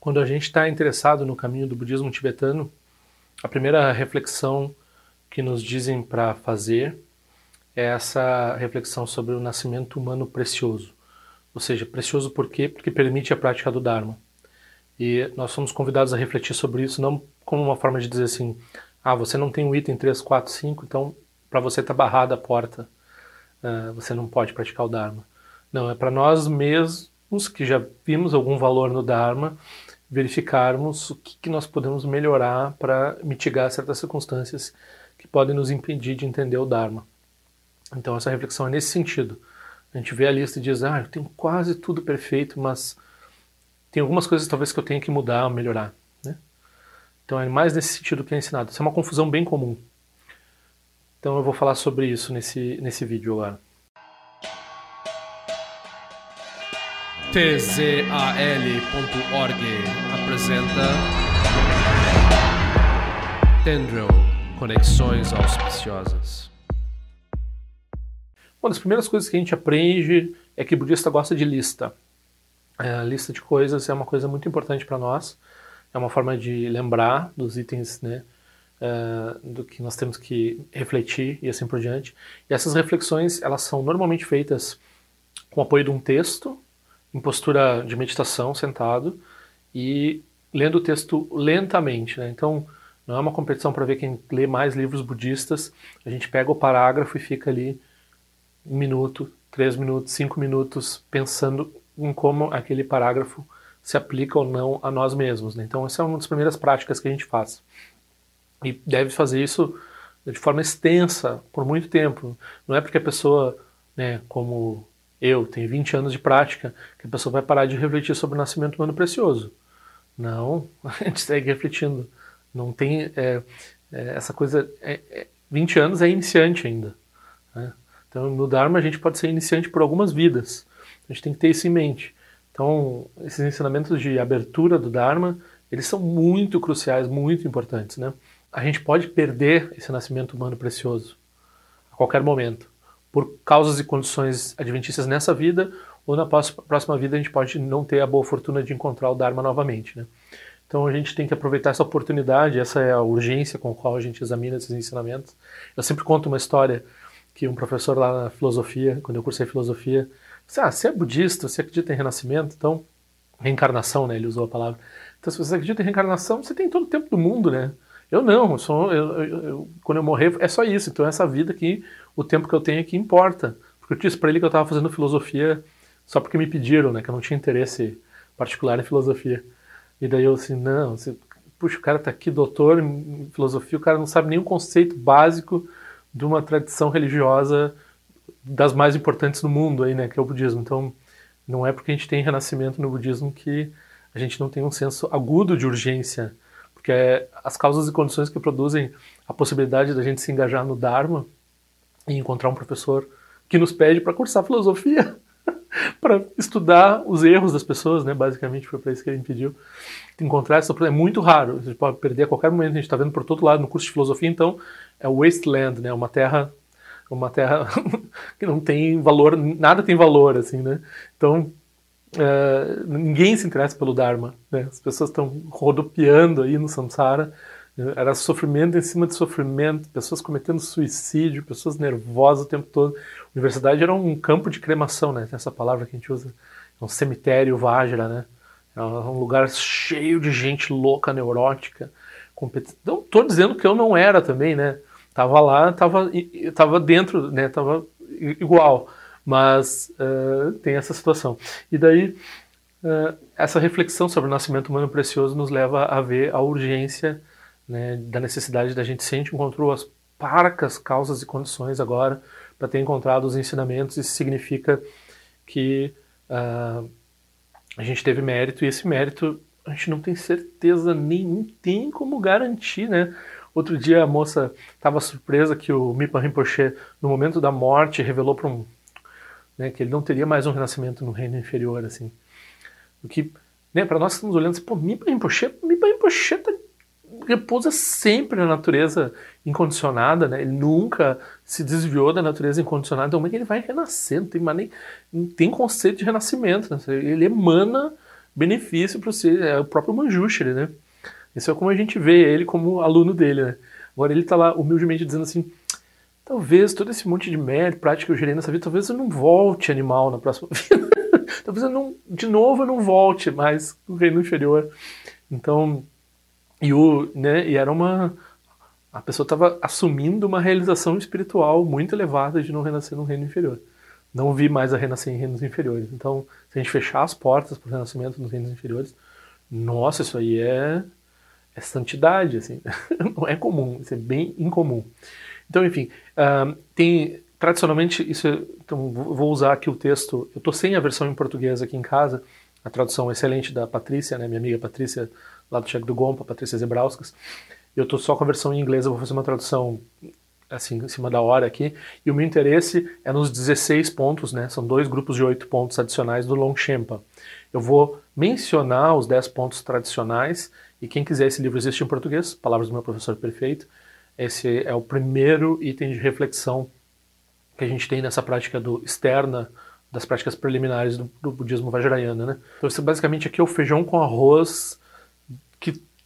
Quando a gente está interessado no caminho do budismo tibetano, a primeira reflexão que nos dizem para fazer é essa reflexão sobre o nascimento humano precioso. Ou seja, precioso por quê? Porque permite a prática do Dharma. E nós somos convidados a refletir sobre isso, não como uma forma de dizer assim: ah, você não tem o item 3, 4, 5, então para você está barrada a porta, uh, você não pode praticar o Dharma. Não, é para nós mesmos que já vimos algum valor no Dharma verificarmos o que, que nós podemos melhorar para mitigar certas circunstâncias que podem nos impedir de entender o Dharma. Então essa reflexão é nesse sentido. A gente vê a lista e diz, ah, eu tenho quase tudo perfeito, mas tem algumas coisas talvez que eu tenha que mudar, melhorar. Né? Então é mais nesse sentido que é ensinado. Isso é uma confusão bem comum. Então eu vou falar sobre isso nesse, nesse vídeo agora. tzal.org apresenta Tendril Conexões Auspiciosas. Uma das primeiras coisas que a gente aprende é que o budista gosta de lista. É, a lista de coisas é uma coisa muito importante para nós. É uma forma de lembrar dos itens, né, uh, do que nós temos que refletir e assim por diante. E essas reflexões, elas são normalmente feitas com o apoio de um texto em postura de meditação, sentado, e lendo o texto lentamente. Né? Então, não é uma competição para ver quem lê mais livros budistas. A gente pega o parágrafo e fica ali um minuto, três minutos, cinco minutos pensando em como aquele parágrafo se aplica ou não a nós mesmos. Né? Então, essa é uma das primeiras práticas que a gente faz. E deve fazer isso de forma extensa, por muito tempo. Não é porque a pessoa, né, como eu tenho 20 anos de prática, que a pessoa vai parar de refletir sobre o nascimento humano precioso. Não, a gente segue refletindo. Não tem é, é, essa coisa. É, é, 20 anos é iniciante ainda. Né? Então, no Dharma, a gente pode ser iniciante por algumas vidas. A gente tem que ter isso em mente. Então, esses ensinamentos de abertura do Dharma, eles são muito cruciais, muito importantes. Né? A gente pode perder esse nascimento humano precioso a qualquer momento por causas e condições adventícias nessa vida, ou na próxima vida a gente pode não ter a boa fortuna de encontrar o Dharma novamente. Né? Então a gente tem que aproveitar essa oportunidade, essa é a urgência com a qual a gente examina esses ensinamentos. Eu sempre conto uma história que um professor lá na filosofia, quando eu cursei filosofia, disse, ah, você é budista, você acredita em renascimento, então, reencarnação, né, ele usou a palavra. Então se você acredita em reencarnação, você tem todo o tempo do mundo, né? Eu não, eu sou, eu, eu, quando eu morrer é só isso. Então essa vida aqui, o tempo que eu tenho aqui importa. Porque eu disse para ele que eu estava fazendo filosofia só porque me pediram, né? Que eu não tinha interesse particular em filosofia. E daí eu assim, não, você, puxa, o cara está aqui doutor em filosofia, o cara não sabe nenhum conceito básico de uma tradição religiosa das mais importantes do mundo aí, né? Que é o budismo. Então não é porque a gente tem renascimento no budismo que a gente não tem um senso agudo de urgência porque é as causas e condições que produzem a possibilidade da gente se engajar no Dharma e encontrar um professor que nos pede para cursar filosofia, para estudar os erros das pessoas, né? Basicamente foi para isso que ele pediu. Encontrar essa é muito raro, gente pode perder a qualquer momento, a gente está vendo por todo lado no curso de filosofia, então é wasteland, né? Uma terra uma terra que não tem valor, nada tem valor assim, né? Então Uh, ninguém se interessa pelo Dharma. Né? As pessoas estão rodopiando aí no samsara. Era sofrimento em cima de sofrimento, pessoas cometendo suicídio, pessoas nervosas o tempo todo. A universidade era um campo de cremação, né? Tem essa palavra que a gente usa. É um cemitério Vajra, né? É um lugar cheio de gente louca, neurótica. Compet... Não estou dizendo que eu não era também, né? Tava lá, tava, tava dentro, né? Tava igual mas uh, tem essa situação. E daí, uh, essa reflexão sobre o nascimento humano precioso nos leva a ver a urgência né, da necessidade da gente, se a gente encontrou as parcas causas e condições agora para ter encontrado os ensinamentos, isso significa que uh, a gente teve mérito, e esse mérito a gente não tem certeza não tem como garantir, né? Outro dia a moça estava surpresa que o Mipa Rinpoche, no momento da morte, revelou para um né, que ele não teria mais um renascimento no reino inferior, assim. O que, né, para nós estamos olhando assim, pô, Mipa Rinpoche, Mipa Rinpoche tá, repousa sempre na natureza incondicionada, né? Ele nunca se desviou da natureza incondicionada, então como é que ele vai renascer? Não tem, nem, não tem conceito de renascimento, né? Ele emana benefício para você, é o próprio Manjushri, né? Isso é como a gente vê ele como aluno dele, né? Agora ele está lá humildemente dizendo assim, talvez todo esse monte de mérito, prática que eu gerei nessa vida, talvez eu não volte animal na próxima vida. talvez eu não, de novo eu não volte mais no reino inferior. Então, e, o, né, e era uma, a pessoa estava assumindo uma realização espiritual muito elevada de não renascer no reino inferior. Não vi mais a renascer em reinos inferiores. Então, se a gente fechar as portas para o renascimento nos reinos inferiores, nossa, isso aí é, é santidade, assim. não é comum, isso é bem incomum. Então, enfim, uh, tem tradicionalmente isso. É, então, vou usar aqui o texto. Eu estou sem a versão em português aqui em casa. A tradução excelente da Patrícia, né, minha amiga Patrícia, lá do Cheque do Gompa, Patrícia Zebrauskas. Eu estou só com a versão em inglês, eu vou fazer uma tradução assim, em cima da hora aqui. E o meu interesse é nos 16 pontos, né? São dois grupos de oito pontos adicionais do Longchenpa. Eu vou mencionar os 10 pontos tradicionais e quem quiser esse livro existe em português, palavras do meu professor perfeito. Esse é o primeiro item de reflexão que a gente tem nessa prática do externa das práticas preliminares do, do budismo vajrayana, né? Então, isso basicamente aqui é o feijão com arroz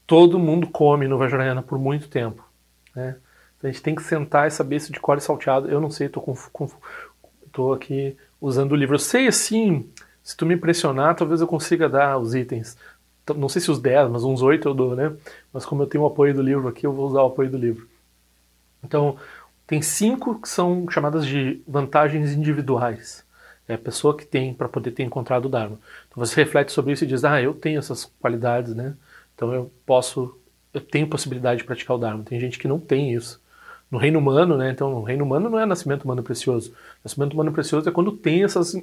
todo mundo come no Vajrayana por muito tempo. Né? Então a gente tem que sentar e saber isso de core salteado. Eu não sei, estou com, com, tô aqui usando o livro. Eu sei assim, se tu me impressionar, talvez eu consiga dar os itens. Não sei se os 10, mas uns 8 eu dou, né? Mas como eu tenho o apoio do livro aqui, eu vou usar o apoio do livro. Então, tem cinco que são chamadas de vantagens individuais. É a pessoa que tem para poder ter encontrado o Dharma. Então você reflete sobre isso e diz, ah, eu tenho essas qualidades, né? Então eu posso, eu tenho possibilidade de praticar o Dharma. Tem gente que não tem isso. No reino humano, né? Então, o reino humano não é nascimento humano precioso. Nascimento humano precioso é quando tem essas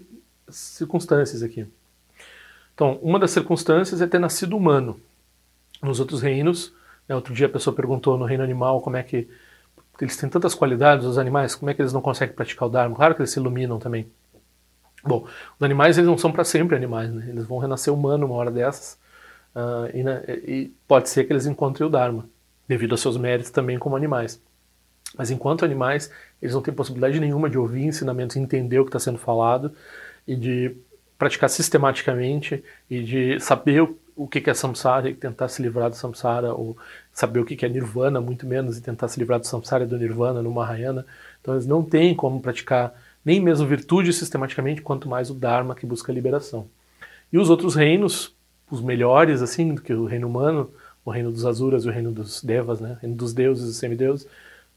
circunstâncias aqui. Então, uma das circunstâncias é ter nascido humano. Nos outros reinos, né, outro dia a pessoa perguntou no reino animal como é que eles têm tantas qualidades, os animais, como é que eles não conseguem praticar o Dharma? Claro que eles se iluminam também. Bom, os animais eles não são para sempre animais, né? Eles vão renascer humano uma hora dessas Uh, e, né, e, pode ser que eles encontrem o Dharma, devido aos seus méritos também como animais. Mas enquanto animais, eles não têm possibilidade nenhuma de ouvir ensinamentos, entender o que está sendo falado e de praticar sistematicamente e de saber o, que é samsara e tentar se livrar do samsara, ou saber o que, que é nirvana, muito menos, e tentar se livrar do samsara e do nirvana no Mahayana. Então eles não têm como praticar nem mesmo virtude sistematicamente, quanto mais o Dharma que busca a liberação. E os outros reinos, os melhores, assim, do que o reino humano, o reino dos Azuras, o reino dos Devas, né? O reino dos deuses e semideuses.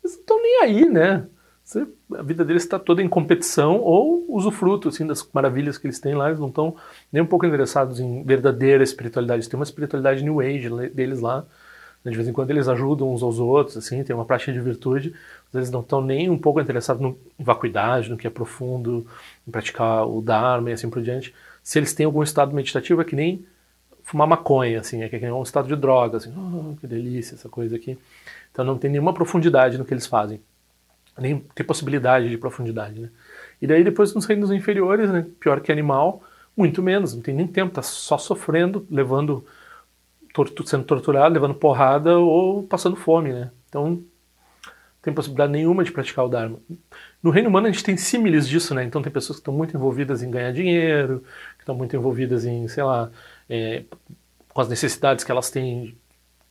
Eles não estão nem aí, né? Você, a vida deles está toda em competição ou usufruto assim, das maravilhas que eles têm lá. Eles não estão nem um pouco interessados em verdadeira espiritualidade. Eles têm uma espiritualidade New Age deles lá. Né? De vez em quando eles ajudam uns aos outros, assim, tem uma prática de virtude. Eles não estão nem um pouco interessados no, em vacuidade, no que é profundo, em praticar o Dharma e assim por diante. Se eles têm algum estado meditativo, é que nem fumar maconha, assim, é que é um estado de droga, assim, oh, que delícia essa coisa aqui. Então não tem nenhuma profundidade no que eles fazem, nem tem possibilidade de profundidade, né? E daí depois nos reinos inferiores, né, pior que animal, muito menos, não tem nem tempo, tá só sofrendo, levando, tortu sendo torturado, levando porrada ou passando fome, né? Então não tem possibilidade nenhuma de praticar o Dharma. No reino humano a gente tem símiles disso, né? Então tem pessoas que estão muito envolvidas em ganhar dinheiro, que estão muito envolvidas em, sei lá, é, com as necessidades que elas têm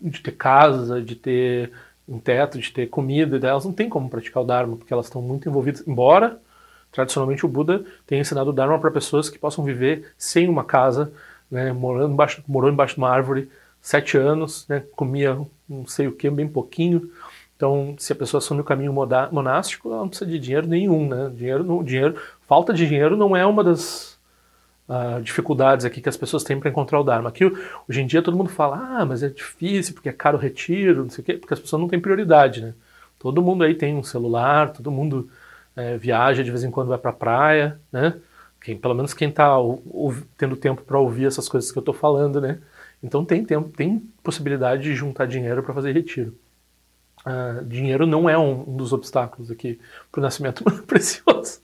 de ter casa, de ter um teto, de ter comida, elas não têm como praticar o Dharma, porque elas estão muito envolvidas, embora tradicionalmente o Buda tenha ensinado o Dharma para pessoas que possam viver sem uma casa, né, morando embaixo, morou embaixo de uma árvore sete anos, né, comia não sei o que, bem pouquinho. Então, se a pessoa assume o caminho monástico, ela não precisa de dinheiro nenhum, né? Dinheiro, dinheiro, falta de dinheiro não é uma das uh, dificuldades aqui que as pessoas têm para encontrar o Dharma. Aqui, hoje em dia, todo mundo fala, ah, mas é difícil porque é caro o retiro, não sei o quê, porque as pessoas não têm prioridade, né? Todo mundo aí tem um celular, todo mundo é, viaja de vez em quando vai para a praia, né? Quem, pelo menos quem está tendo tempo para ouvir essas coisas que eu estou falando, né? Então tem tempo, tem possibilidade de juntar dinheiro para fazer retiro. Uh, dinheiro não é um, um dos obstáculos aqui para o nascimento humano precioso.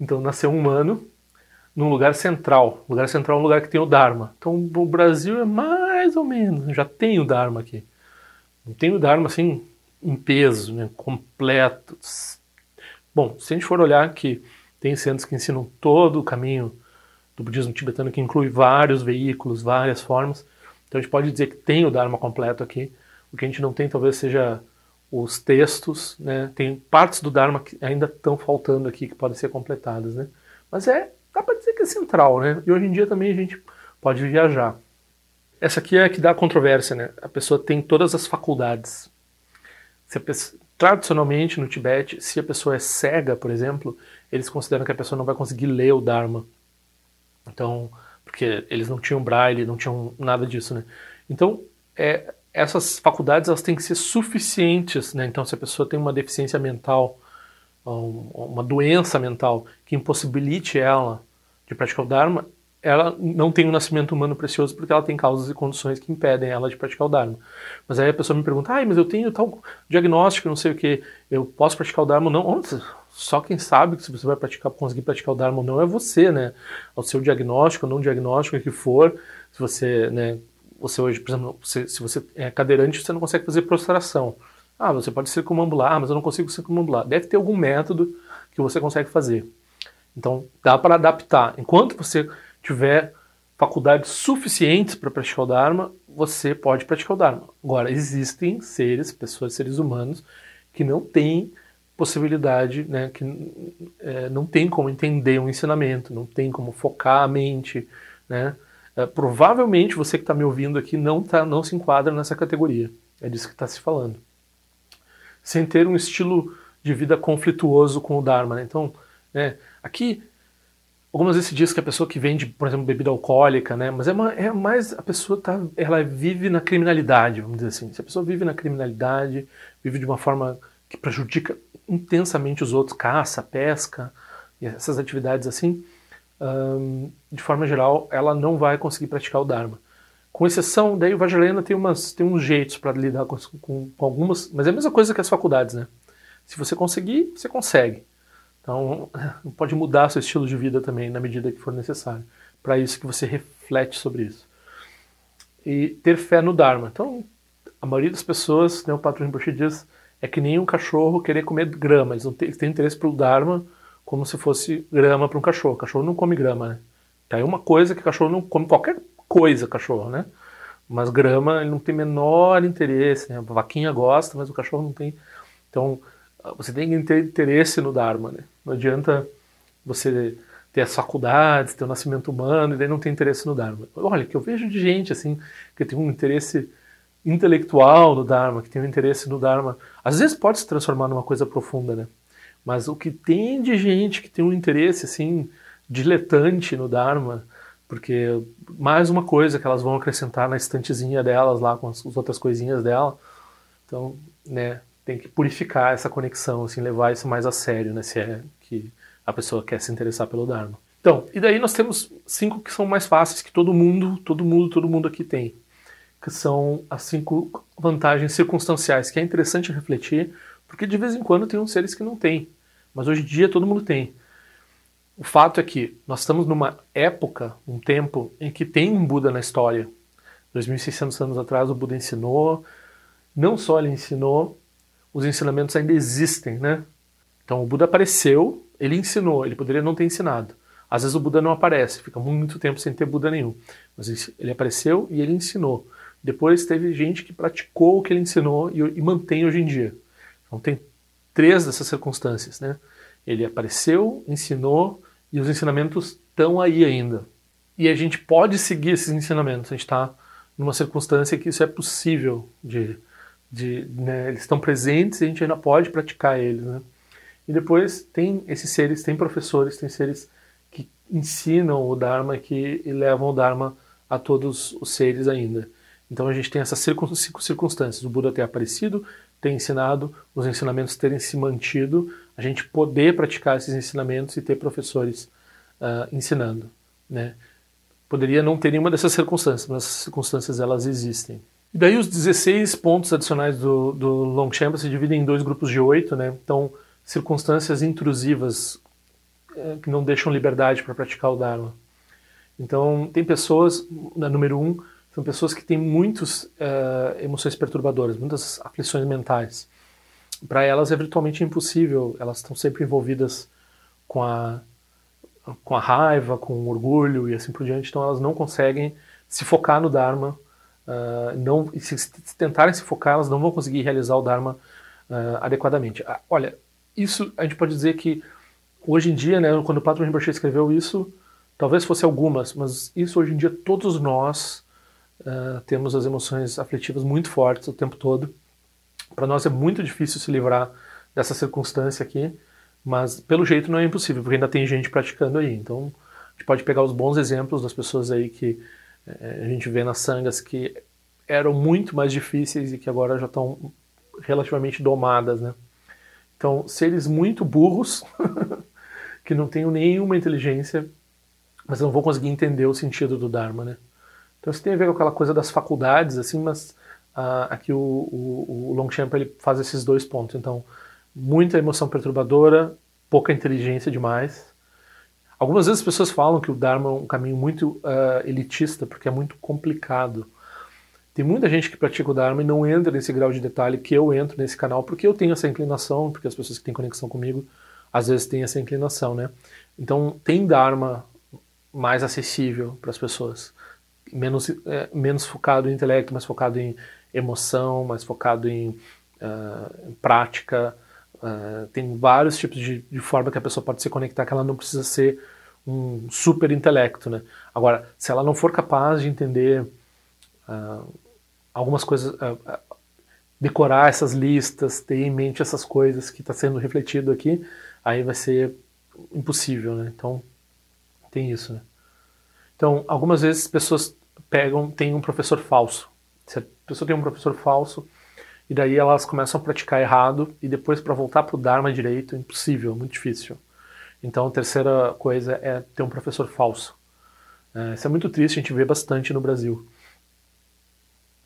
Então, nascer um humano num lugar central. O lugar central é um lugar que tem o Dharma. Então o Brasil é mais ou menos, já tem o Dharma aqui. Não tem o Dharma assim em peso, né, completo. Bom, se a gente for olhar que tem centros que ensinam todo o caminho do budismo tibetano que inclui vários veículos, várias formas. Então a gente pode dizer que tem o Dharma completo aqui. O que a gente não tem talvez seja os textos, né? Tem partes do Dharma que ainda estão faltando aqui que podem ser completadas, né? Mas é, dá para dizer que é central, né? E hoje em dia também a gente pode viajar. Essa aqui é a que dá a controvérsia, né? A pessoa tem todas as faculdades. Pessoa, tradicionalmente no Tibete, se a pessoa é cega, por exemplo, eles consideram que a pessoa não vai conseguir ler o Dharma. Então, porque eles não tinham braille, não tinham nada disso, né? Então, é, essas faculdades elas têm que ser suficientes, né? Então, se a pessoa tem uma deficiência mental, uma doença mental que impossibilite ela de praticar o Dharma, ela não tem um nascimento humano precioso porque ela tem causas e condições que impedem ela de praticar o Dharma. Mas aí a pessoa me pergunta, ah, mas eu tenho tal diagnóstico, não sei o que, eu posso praticar o Dharma ou não? Só quem sabe que se você vai praticar, conseguir praticar o Dharma ou não é você, né? O seu diagnóstico, não diagnóstico, que for, se você, né, você hoje, por exemplo, se você é cadeirante, você não consegue fazer prostração. Ah, você pode circumambular, mas eu não consigo circumambular. Deve ter algum método que você consegue fazer. Então, dá para adaptar. Enquanto você tiver faculdades suficientes para praticar o Dharma, você pode praticar o Dharma. Agora, existem seres, pessoas, seres humanos, que não têm possibilidade, né, que é, não tem como entender um ensinamento, não tem como focar a mente, né? É, provavelmente você que está me ouvindo aqui não, tá, não se enquadra nessa categoria. É disso que está se falando. Sem ter um estilo de vida conflituoso com o Dharma. Né? Então, né, aqui Algumas vezes se diz que a pessoa que vende, por exemplo, bebida alcoólica, né? Mas é, uma, é mais a pessoa tá, ela vive na criminalidade, vamos dizer assim. Se a pessoa vive na criminalidade, vive de uma forma que prejudica intensamente os outros, caça, pesca, essas atividades assim, de forma geral, ela não vai conseguir praticar o Dharma. Com exceção, daí o Vajrayana tem, umas, tem uns jeitos para lidar com, com, com, algumas, mas é a mesma coisa que as faculdades, né? Se você conseguir, você consegue. Então, pode mudar seu estilo de vida também na medida que for necessário. Para isso que você reflete sobre isso. E ter fé no Dharma. Então, a maioria das pessoas, né, o Patrão Rinpoche diz, é que nem um cachorro querer comer grama. Eles, não têm, eles têm interesse pelo Dharma como se fosse grama para um cachorro. O cachorro não come grama, né? Tá aí uma coisa que o cachorro não come qualquer coisa, cachorro, né? Mas grama ele não tem menor interesse, né? A vaquinha gosta, mas o cachorro não tem. Então, você tem que ter interesse no Dharma, né? Não adianta você ter as faculdades, ter o nascimento humano e daí não ter interesse no Dharma. Olha, que eu vejo de gente assim que tem um interesse intelectual no Dharma, que tem um interesse no Dharma, às vezes pode se transformar numa coisa profunda, né? Mas o que tem de gente que tem um interesse assim diletante no Dharma, porque mais uma coisa que elas vão acrescentar na estantezinha delas lá com as, as outras coisinhas dela. Então, né, tem que purificar essa conexão, assim, levar isso mais a sério, né, se é que a pessoa quer se interessar pelo Dharma. Então, e daí nós temos cinco que são mais fáceis que todo mundo, todo mundo, todo mundo aqui tem, que são as cinco vantagens circunstanciais, que é interessante refletir, porque de vez em quando tem uns seres que não têm, mas hoje em dia todo mundo tem. O fato é que nós estamos numa época, um tempo, em que tem um Buda na história. 2.600 anos atrás o Buda ensinou, não só ele ensinou, os ensinamentos ainda existem, né? Então o Buda apareceu, ele ensinou, ele poderia não ter ensinado. Às vezes o Buda não aparece, fica muito tempo sem ter Buda nenhum. Mas ele apareceu e ele ensinou. Depois teve gente que praticou o que ele ensinou e, e mantém hoje em dia. Então tem três dessas circunstâncias, né? Ele apareceu, ensinou e os ensinamentos estão aí ainda. E a gente pode seguir esses ensinamentos. A gente está numa circunstância que isso é possível de de, né, eles estão presentes e a gente ainda pode praticar eles, né? E depois tem esses seres, tem professores, tem seres que ensinam o Dharma, que levam o Dharma a todos os seres ainda. Então a gente tem essas circunstâncias: o Buda ter aparecido, ter ensinado, os ensinamentos terem se mantido, a gente poder praticar esses ensinamentos e ter professores uh, ensinando, né? Poderia não ter nenhuma dessas circunstâncias, mas as circunstâncias elas existem. E daí os 16 pontos adicionais do, do Longchamp se dividem em dois grupos de oito, né? Então, circunstâncias intrusivas é, que não deixam liberdade para praticar o Dharma. Então, tem pessoas, na número um, são pessoas que têm muitas uh, emoções perturbadoras, muitas aflições mentais. Para elas é virtualmente impossível, elas estão sempre envolvidas com a com a raiva, com o orgulho e assim por diante, então elas não conseguem se focar no Dharma, uh, não, se, se, tentarem se focar, elas não vão conseguir realizar o Dharma uh, adequadamente. Uh, olha, isso a gente pode dizer que hoje em dia, né, quando o Padre Rinpoche escreveu isso, talvez fosse algumas, mas isso hoje em dia todos nós temos as emoções afetivas muito fortes o tempo todo. Para nós é muito difícil se livrar dessa circunstância aqui. Mas pelo jeito não é impossível, porque ainda tem gente praticando aí. Então a gente pode pegar os bons exemplos das pessoas aí que é, a gente vê nas sangas que eram muito mais difíceis e que agora já estão relativamente domadas, né? Então, seres muito burros, que não têm nenhuma inteligência, mas não vão conseguir entender o sentido do Dharma, né? Então isso tem a ver com aquela coisa das faculdades, assim, mas ah, aqui o, o, o Longchamp ele faz esses dois pontos. Então, muita emoção perturbadora, pouca inteligência demais. Algumas vezes as pessoas falam que o Dharma é um caminho muito uh, elitista, porque é muito complicado. Tem muita gente que pratica o Dharma e não entra nesse grau de detalhe que eu entro nesse canal, porque eu tenho essa inclinação, porque as pessoas que têm conexão comigo às vezes têm essa inclinação, né? Então tem Dharma mais acessível para as pessoas, menos, é, menos focado em intelecto, mais focado em emoção, mais focado em, uh, em prática, Uh, tem vários tipos de, de, forma que a pessoa pode se conectar, que ela não precisa ser um super intelecto, né? Agora, se ela não for capaz de entender uh, algumas coisas, decorar essas listas, ter em mente essas coisas que está sendo refletido aqui, aí vai ser impossível, né? Então, tem isso, né? Então, algumas vezes pessoas pegam, tem um professor falso. A pessoa tem um professor falso, e daí elas começam a praticar errado e depois para voltar para o Dharma direito, impossível, muito difícil. Então a terceira coisa é ter um professor falso. É, isso é muito triste, a gente vê bastante no Brasil.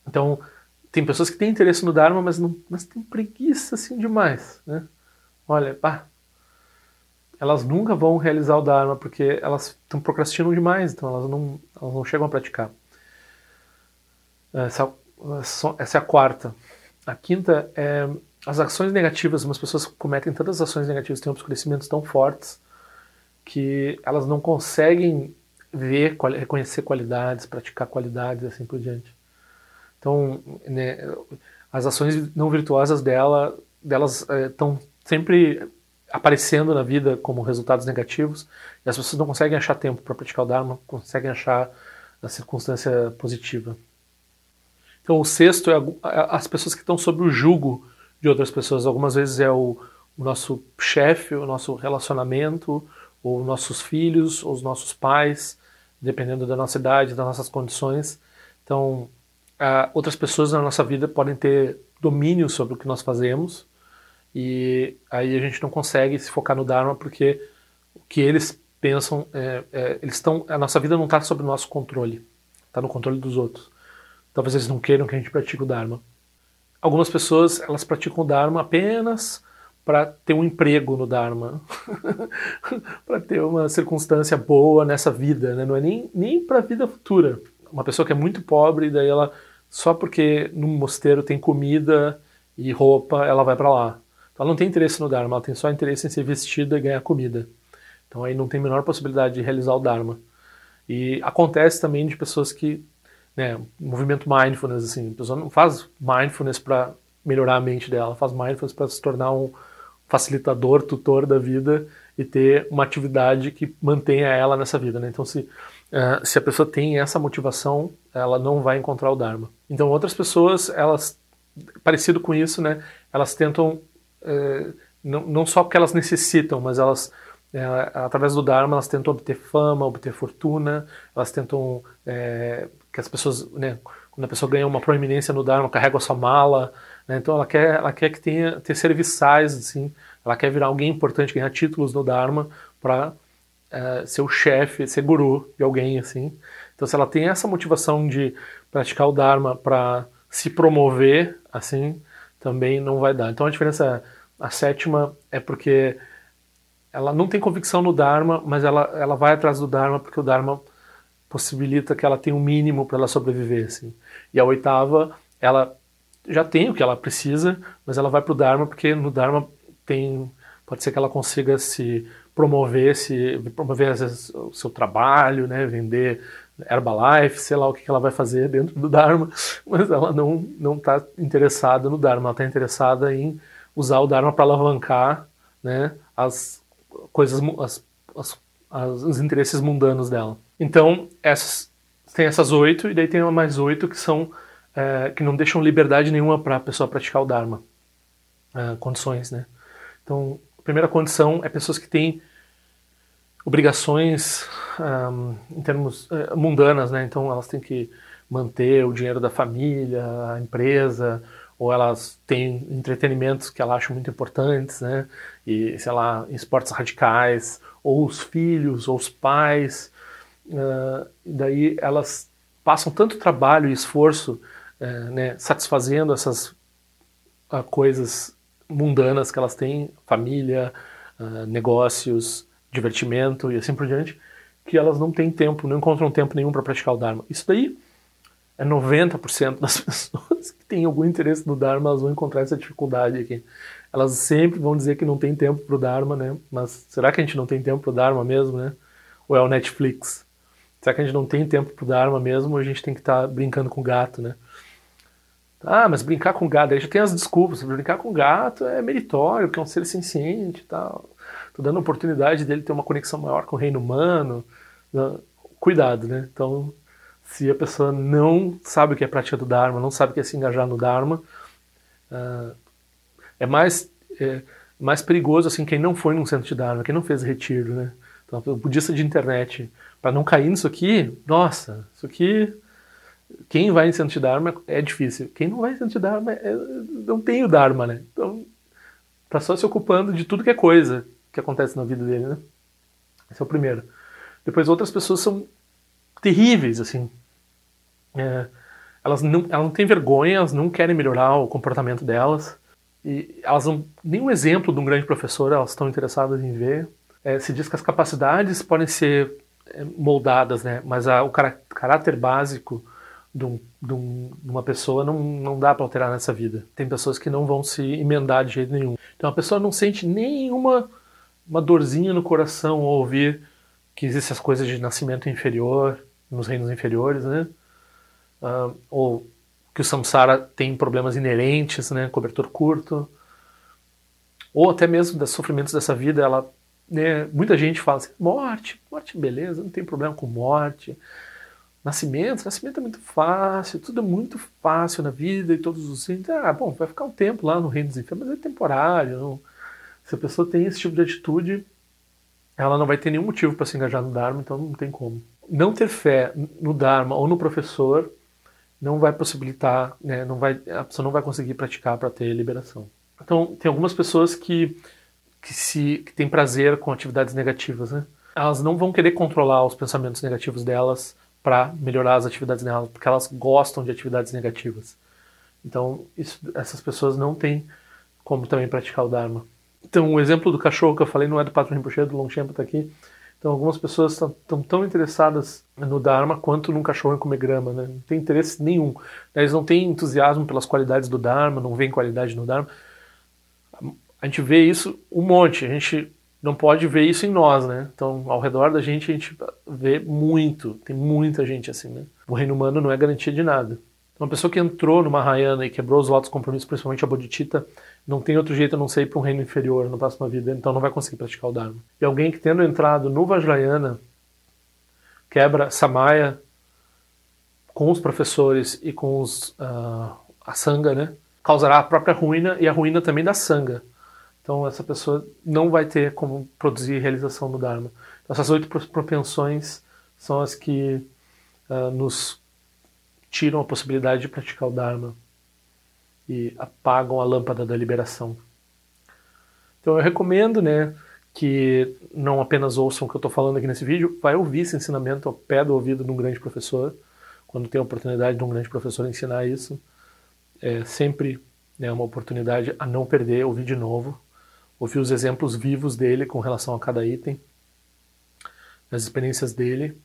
Então tem pessoas que têm interesse no Dharma, mas, não, mas tem preguiça assim demais. Né? Olha, pá, elas nunca vão realizar o Dharma porque elas estão procrastinando demais, então elas não, elas não chegam a praticar. Essa, essa é a quarta. A quinta é as ações negativas. Umas pessoas cometem tantas ações negativas, têm obscurecimentos tão fortes que elas não conseguem ver, reconhecer qualidades, praticar qualidades assim por diante. Então, né, as ações não virtuosas dela, delas estão é, sempre aparecendo na vida como resultados negativos e as pessoas não conseguem achar tempo para praticar o Dharma, conseguem achar a circunstância positiva. Então, o sexto é as pessoas que estão sob o jugo de outras pessoas. Algumas vezes é o, o nosso chefe, o nosso relacionamento, ou nossos filhos, ou os nossos pais, dependendo da nossa idade, das nossas condições. Então, outras pessoas na nossa vida podem ter domínio sobre o que nós fazemos, e aí a gente não consegue se focar no Dharma porque o que eles pensam, é, é, eles estão, a nossa vida não está sob o nosso controle, está no controle dos outros. Talvez eles não queiram que a gente pratique o Dharma. Algumas pessoas, elas praticam o Dharma apenas para ter um emprego no Dharma, para ter uma circunstância boa nessa vida, né? não é nem, nem para a vida futura. Uma pessoa que é muito pobre, daí ela, só porque no mosteiro tem comida e roupa, ela vai para lá. Então ela não tem interesse no Dharma, ela tem só interesse em ser vestida e ganhar comida. Então aí não tem a menor possibilidade de realizar o Dharma. E acontece também de pessoas que né, movimento mindfulness, assim, a pessoa não faz mindfulness para melhorar a mente dela, faz mindfulness para se tornar um facilitador, tutor da vida e ter uma atividade que mantenha ela nessa vida, né? Então, se, uh, se a pessoa tem essa motivação, ela não vai encontrar o Dharma. Então, outras pessoas, elas, parecido com isso, né, elas tentam, uh, não, não só porque elas necessitam, mas elas é, através do Dharma, elas tentam obter fama, obter fortuna, elas tentam é, que as pessoas, né, quando a pessoa ganha uma proeminência no Dharma, carrega a sua mala, né, então ela quer, ela quer que tenha ter serviçais, assim, ela quer virar alguém importante, ganhar títulos no Dharma para é, ser o chefe, ser guru de alguém, assim. Então, se ela tem essa motivação de praticar o Dharma para se promover, assim, também não vai dar. Então, a diferença, a sétima, é porque ela não tem convicção no Dharma, mas ela, ela vai atrás do Dharma porque o Dharma possibilita que ela tenha um mínimo para ela sobreviver. Assim. E a oitava, ela já tem o que ela precisa, mas ela vai para o Dharma porque no Dharma tem pode ser que ela consiga se promover esse, promover vezes, o seu trabalho, né, vender Herbalife, sei lá o que ela vai fazer dentro do Dharma, mas ela não não está interessada no Dharma, ela está interessada em usar o Dharma para alavancar, né, as coisas, as, as, as, os interesses mundanos dela. Então essas tem essas oito e daí tem mais oito que são é, que não deixam liberdade nenhuma para a pessoa praticar o Dharma, é, condições, né? Então a primeira condição é pessoas que têm obrigações um, em termos uh, mundanas, né? Então elas têm que manter o dinheiro da família, a empresa, ou elas têm entretenimentos que elas acham muito importantes, né? E sei lá, esportes radicais, ou os filhos, ou os pais. Uh, daí elas passam tanto trabalho e esforço, uh, né, satisfazendo essas uh, coisas mundanas que elas têm, família, negócios, divertimento e assim por diante, que elas não têm tempo, não encontram tempo nenhum para praticar o Dharma. Isso daí é 90% das pessoas que têm algum interesse no Dharma, elas vão encontrar essa dificuldade aqui. Elas sempre vão dizer que não tem tempo para o Dharma, né? Mas será que a gente não tem tempo para o Dharma mesmo, né? Ou é o Netflix? Será que a gente não tem tempo para o Dharma mesmo ou a gente tem que estar tá brincando com o gato, né? Ah, mas brincar com gato, aí já tem as desculpas. Brincar com gato é meritório, porque é um ser senciente e tal. Tô dando a oportunidade dele ter uma conexão maior com o reino humano. Né? Cuidado, né? Então, se a pessoa não sabe o que é prática do Dharma, não sabe o que é se engajar no Dharma, uh, é mais é mais perigoso assim quem não foi num centro de Dharma, quem não fez retiro, né? Então, o budista de internet, para não cair nisso aqui, nossa, isso aqui quem vai em de Dharma é difícil. Quem não vai em de Dharma é, não tem o Dharma, né? Então, tá só se ocupando de tudo que é coisa que acontece na vida dele, né? Esse é o primeiro. Depois outras pessoas são terríveis, assim. É, elas, não, elas não têm vergonha, elas não querem melhorar o comportamento delas. E elas não. Nenhum exemplo de um grande professor elas estão interessadas em ver. É, se diz que as capacidades podem ser é, moldadas, né? Mas a, o caráter básico de, um, de, um, uma pessoa não, não dá para alterar nessa vida. Tem pessoas que não vão se emendar de jeito nenhum. Então a pessoa não sente nenhuma uma dorzinha no coração ao ouvir que existem as coisas de nascimento inferior, nos reinos inferiores, né? Uh, ou que o samsara tem problemas inerentes, né? Cobertor curto. Ou até mesmo dos sofrimentos dessa vida, ela, né? Muita gente fala assim, morte, morte, beleza, não tem problema com morte. Nascimento, nascimento é muito fácil, tudo é muito fácil na vida e todos os ah, bom, vai ficar um tempo lá no reino dos infernos, mas é temporário, não se a pessoa tem esse tipo de atitude, ela não vai ter nenhum motivo para se engajar no Dharma, então não tem como. Não ter fé no Dharma ou no professor não vai possibilitar, né, não vai, a pessoa não vai conseguir praticar para ter liberação. Então, tem algumas pessoas que, que, se, que têm prazer com atividades negativas, né? Elas não vão querer controlar os pensamentos negativos delas para melhorar as atividades delas, porque elas gostam de atividades negativas. Então, isso, essas pessoas não têm como também praticar o Dharma. Então, o exemplo do cachorro que eu falei não é do Patrão Rinpoche, é do Longchenpa está aqui. Então, algumas pessoas estão tão interessadas no Dharma quanto num cachorro em comer grama, né? Não tem interesse nenhum. Eles não têm entusiasmo pelas qualidades do Dharma, não veem qualidade no Dharma. A gente vê isso um monte, a gente não pode ver isso em nós, né? Então, ao redor da gente, a gente vê muito, tem muita gente assim, né? O reino humano não é garantia de nada. Uma pessoa que entrou numa Mahayana e quebrou os votos compromissos, principalmente a Bodhicitta, não tem outro jeito a não ser ir para um reino inferior na próxima vida, então não vai conseguir praticar o Dharma. E alguém que tendo entrado no Vajrayana quebra Samaya com os professores e com os, uh, a Sangha, né? causará a própria ruína e a ruína também da Sangha. Então essa pessoa não vai ter como produzir realização do Dharma. Então, essas oito propensões são as que uh, nos tiram a possibilidade de praticar o Dharma e apagam a lâmpada da liberação. Então eu recomendo, né, que não apenas ouçam o que eu estou falando aqui nesse vídeo, vai ouvir esse ensinamento ao pé do ouvido de um grande professor, quando tem a oportunidade de um grande professor ensinar isso. É sempre né, uma oportunidade a não perder, ouvir de novo, ouvir os exemplos vivos dele com relação a cada item, as experiências dele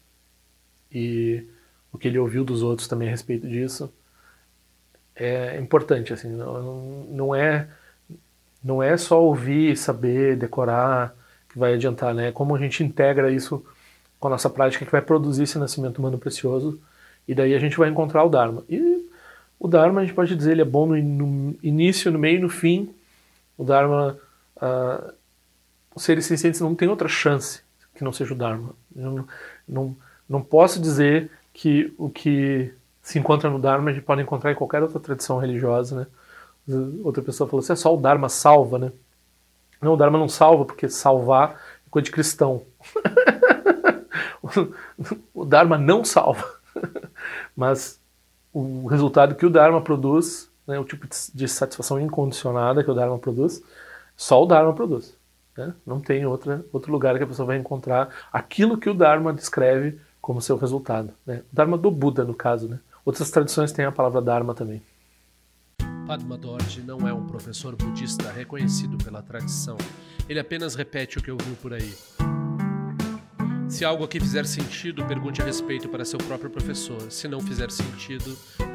e o que ele ouviu dos outros também a respeito disso é importante, assim, não, não é não é só ouvir, saber, decorar, que vai adiantar, né? Como a gente integra isso com a nossa prática que vai produzir esse nascimento humano precioso e daí a gente vai encontrar o Dharma. E o Dharma a gente pode dizer ele é bom no, no início, no meio e no fim. O Dharma, uh, seres sencientes não tem outra chance que não seja o Dharma. Eu não, não, não posso dizer que o que se encontra no Dharma a gente pode encontrar em qualquer outra tradição religiosa, né? Outra pessoa falou assim, é só o Dharma salva, né? Não, o Dharma não salva, porque salvar é coisa de cristão. o Dharma não salva. Mas o resultado que o Dharma produz, né, o tipo de satisfação incondicionada que o Dharma produz, só o Dharma produz. Né? Não tem outra, outro lugar que a pessoa vai encontrar aquilo que o Dharma descreve como seu resultado. Né? O Dharma do Buda, no caso. Né? Outras tradições têm a palavra Dharma também. Padma Dorje não é um professor budista reconhecido pela tradição. Ele apenas repete o que ouviu por aí. Se algo aqui fizer sentido, pergunte a respeito para seu próprio professor. Se não fizer sentido,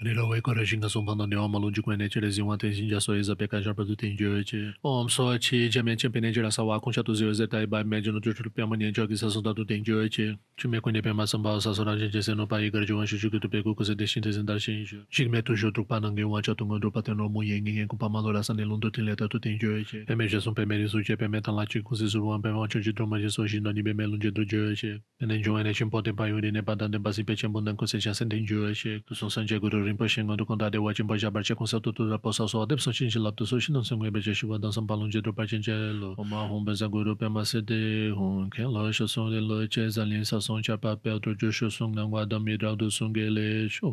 Nila wei kore shinga sumpa na niwa malu jikwe neche le zingwa ten shinja so eza peka jarpa du ten jio eche. Om so chi jamia chen pe neche la sawa kunsha tu zio eze tai e bai me jino jo chulu piyama nian jio ki sa sunda du ten jio eche. Chi me kwenye pema samba sa sora jen jese no pa igar jo wan shuchu kutu peku kuse deshin te zindar shin jio. Shik me tu jo drukpa nange wan cha tunga drukpa ten romu yen ngen kupa malo la san nilun du ten leta tu ten jio eche. Peme jesum peme risu che peme tan la chi kuse suru wan peme wancho jidro ma jeso shin doni peme lun jidro jio eche. Penen jo ene chin poten pa yuri ne pa dan den basi pe chen bundan kuse chasen ten jio eche. Tu son san je guru rinpoche ngon dukon dade wachin pa jabar che konsa tutu ra posa so adep so chin chi laptu so shinan sengwe beche shiwa dan sam palung je drupa chin che lo oma hon benza guru pe ma se de hon ken lo sho song de lo che zan lin sa song cha pa pe otro jo sho song ngang wa dam mi ra du song ge le sho